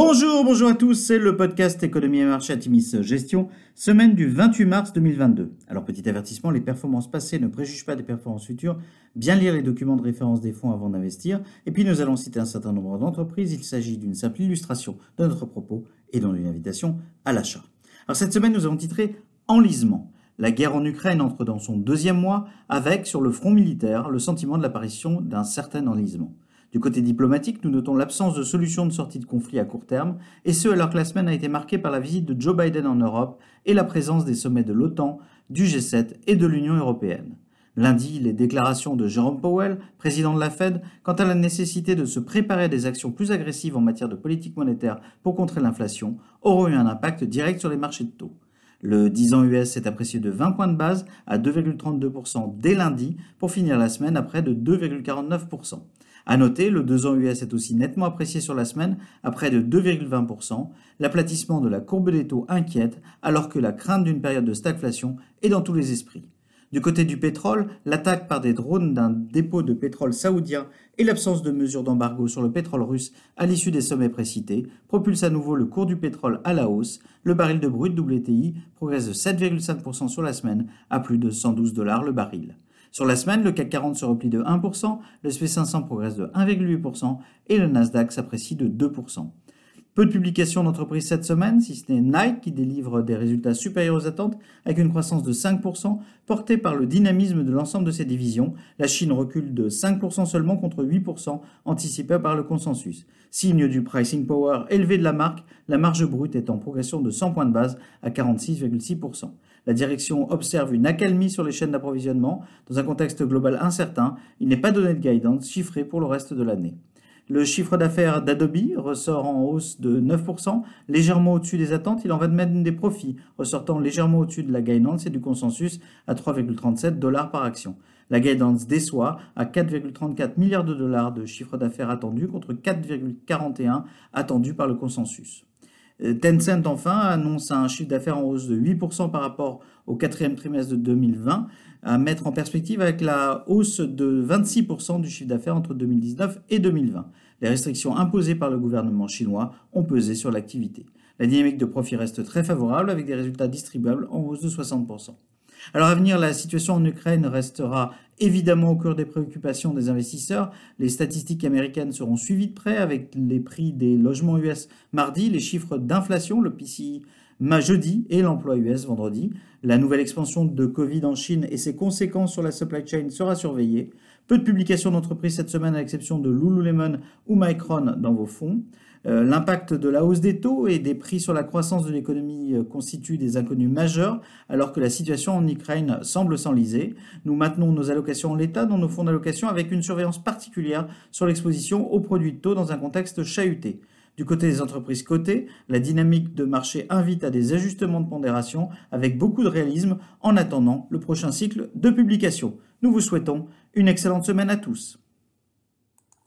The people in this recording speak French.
Bonjour, bonjour à tous, c'est le podcast Économie et Marché Atimis Gestion, semaine du 28 mars 2022. Alors petit avertissement, les performances passées ne préjugent pas des performances futures, bien lire les documents de référence des fonds avant d'investir, et puis nous allons citer un certain nombre d'entreprises, il s'agit d'une simple illustration de notre propos et non d'une invitation à l'achat. Alors cette semaine nous avons titré Enlisement. La guerre en Ukraine entre dans son deuxième mois avec, sur le front militaire, le sentiment de l'apparition d'un certain enlisement. Du côté diplomatique, nous notons l'absence de solution de sortie de conflit à court terme, et ce alors que la semaine a été marquée par la visite de Joe Biden en Europe et la présence des sommets de l'OTAN, du G7 et de l'Union européenne. Lundi, les déclarations de Jerome Powell, président de la Fed, quant à la nécessité de se préparer à des actions plus agressives en matière de politique monétaire pour contrer l'inflation, auront eu un impact direct sur les marchés de taux. Le 10 ans US s'est apprécié de 20 points de base à 2,32% dès lundi pour finir la semaine à près de 2,49%. À noter, le 2 ans US est aussi nettement apprécié sur la semaine à près de 2,20%. L'aplatissement de la courbe des taux inquiète alors que la crainte d'une période de stagflation est dans tous les esprits. Du côté du pétrole, l'attaque par des drones d'un dépôt de pétrole saoudien et l'absence de mesures d'embargo sur le pétrole russe à l'issue des sommets précités propulsent à nouveau le cours du pétrole à la hausse. Le baril de brut WTI progresse de 7,5% sur la semaine à plus de 112 dollars le baril. Sur la semaine, le CAC 40 se replie de 1%, le SP500 progresse de 1,8% et le Nasdaq s'apprécie de 2%. Peu de publications d'entreprises cette semaine, si ce n'est Nike qui délivre des résultats supérieurs aux attentes avec une croissance de 5% portée par le dynamisme de l'ensemble de ses divisions. La Chine recule de 5% seulement contre 8% anticipé par le consensus. Signe du pricing power élevé de la marque, la marge brute est en progression de 100 points de base à 46,6%. La direction observe une accalmie sur les chaînes d'approvisionnement. Dans un contexte global incertain, il n'est pas donné de guidance chiffrée pour le reste de l'année. Le chiffre d'affaires d'Adobe ressort en hausse de 9%, légèrement au-dessus des attentes. Il en va de même des profits, ressortant légèrement au-dessus de la guidance et du consensus à 3,37 dollars par action. La guidance déçoit à 4,34 milliards de dollars de chiffre d'affaires attendu contre 4,41 attendu par le consensus. Euh, Tencent, enfin, annonce un chiffre d'affaires en hausse de 8% par rapport au quatrième trimestre de 2020, à mettre en perspective avec la hausse de 26% du chiffre d'affaires entre 2019 et 2020. Les restrictions imposées par le gouvernement chinois ont pesé sur l'activité. La dynamique de profit reste très favorable avec des résultats distribuables en hausse de 60%. Alors à venir, la situation en Ukraine restera évidemment au cœur des préoccupations des investisseurs. Les statistiques américaines seront suivies de près avec les prix des logements US mardi, les chiffres d'inflation, le PCI jeudi et l'emploi US vendredi. La nouvelle expansion de Covid en Chine et ses conséquences sur la supply chain sera surveillée. Peu de publications d'entreprises cette semaine à l'exception de Lululemon ou Micron dans vos fonds. Euh, l'impact de la hausse des taux et des prix sur la croissance de l'économie euh, constitue des inconnus majeurs, alors que la situation en Ukraine semble s'enliser. Nous maintenons nos allocations en l'état dans nos fonds d'allocation avec une surveillance particulière sur l'exposition aux produits de taux dans un contexte chahuté. Du côté des entreprises cotées, la dynamique de marché invite à des ajustements de pondération avec beaucoup de réalisme en attendant le prochain cycle de publication. Nous vous souhaitons une excellente semaine à tous.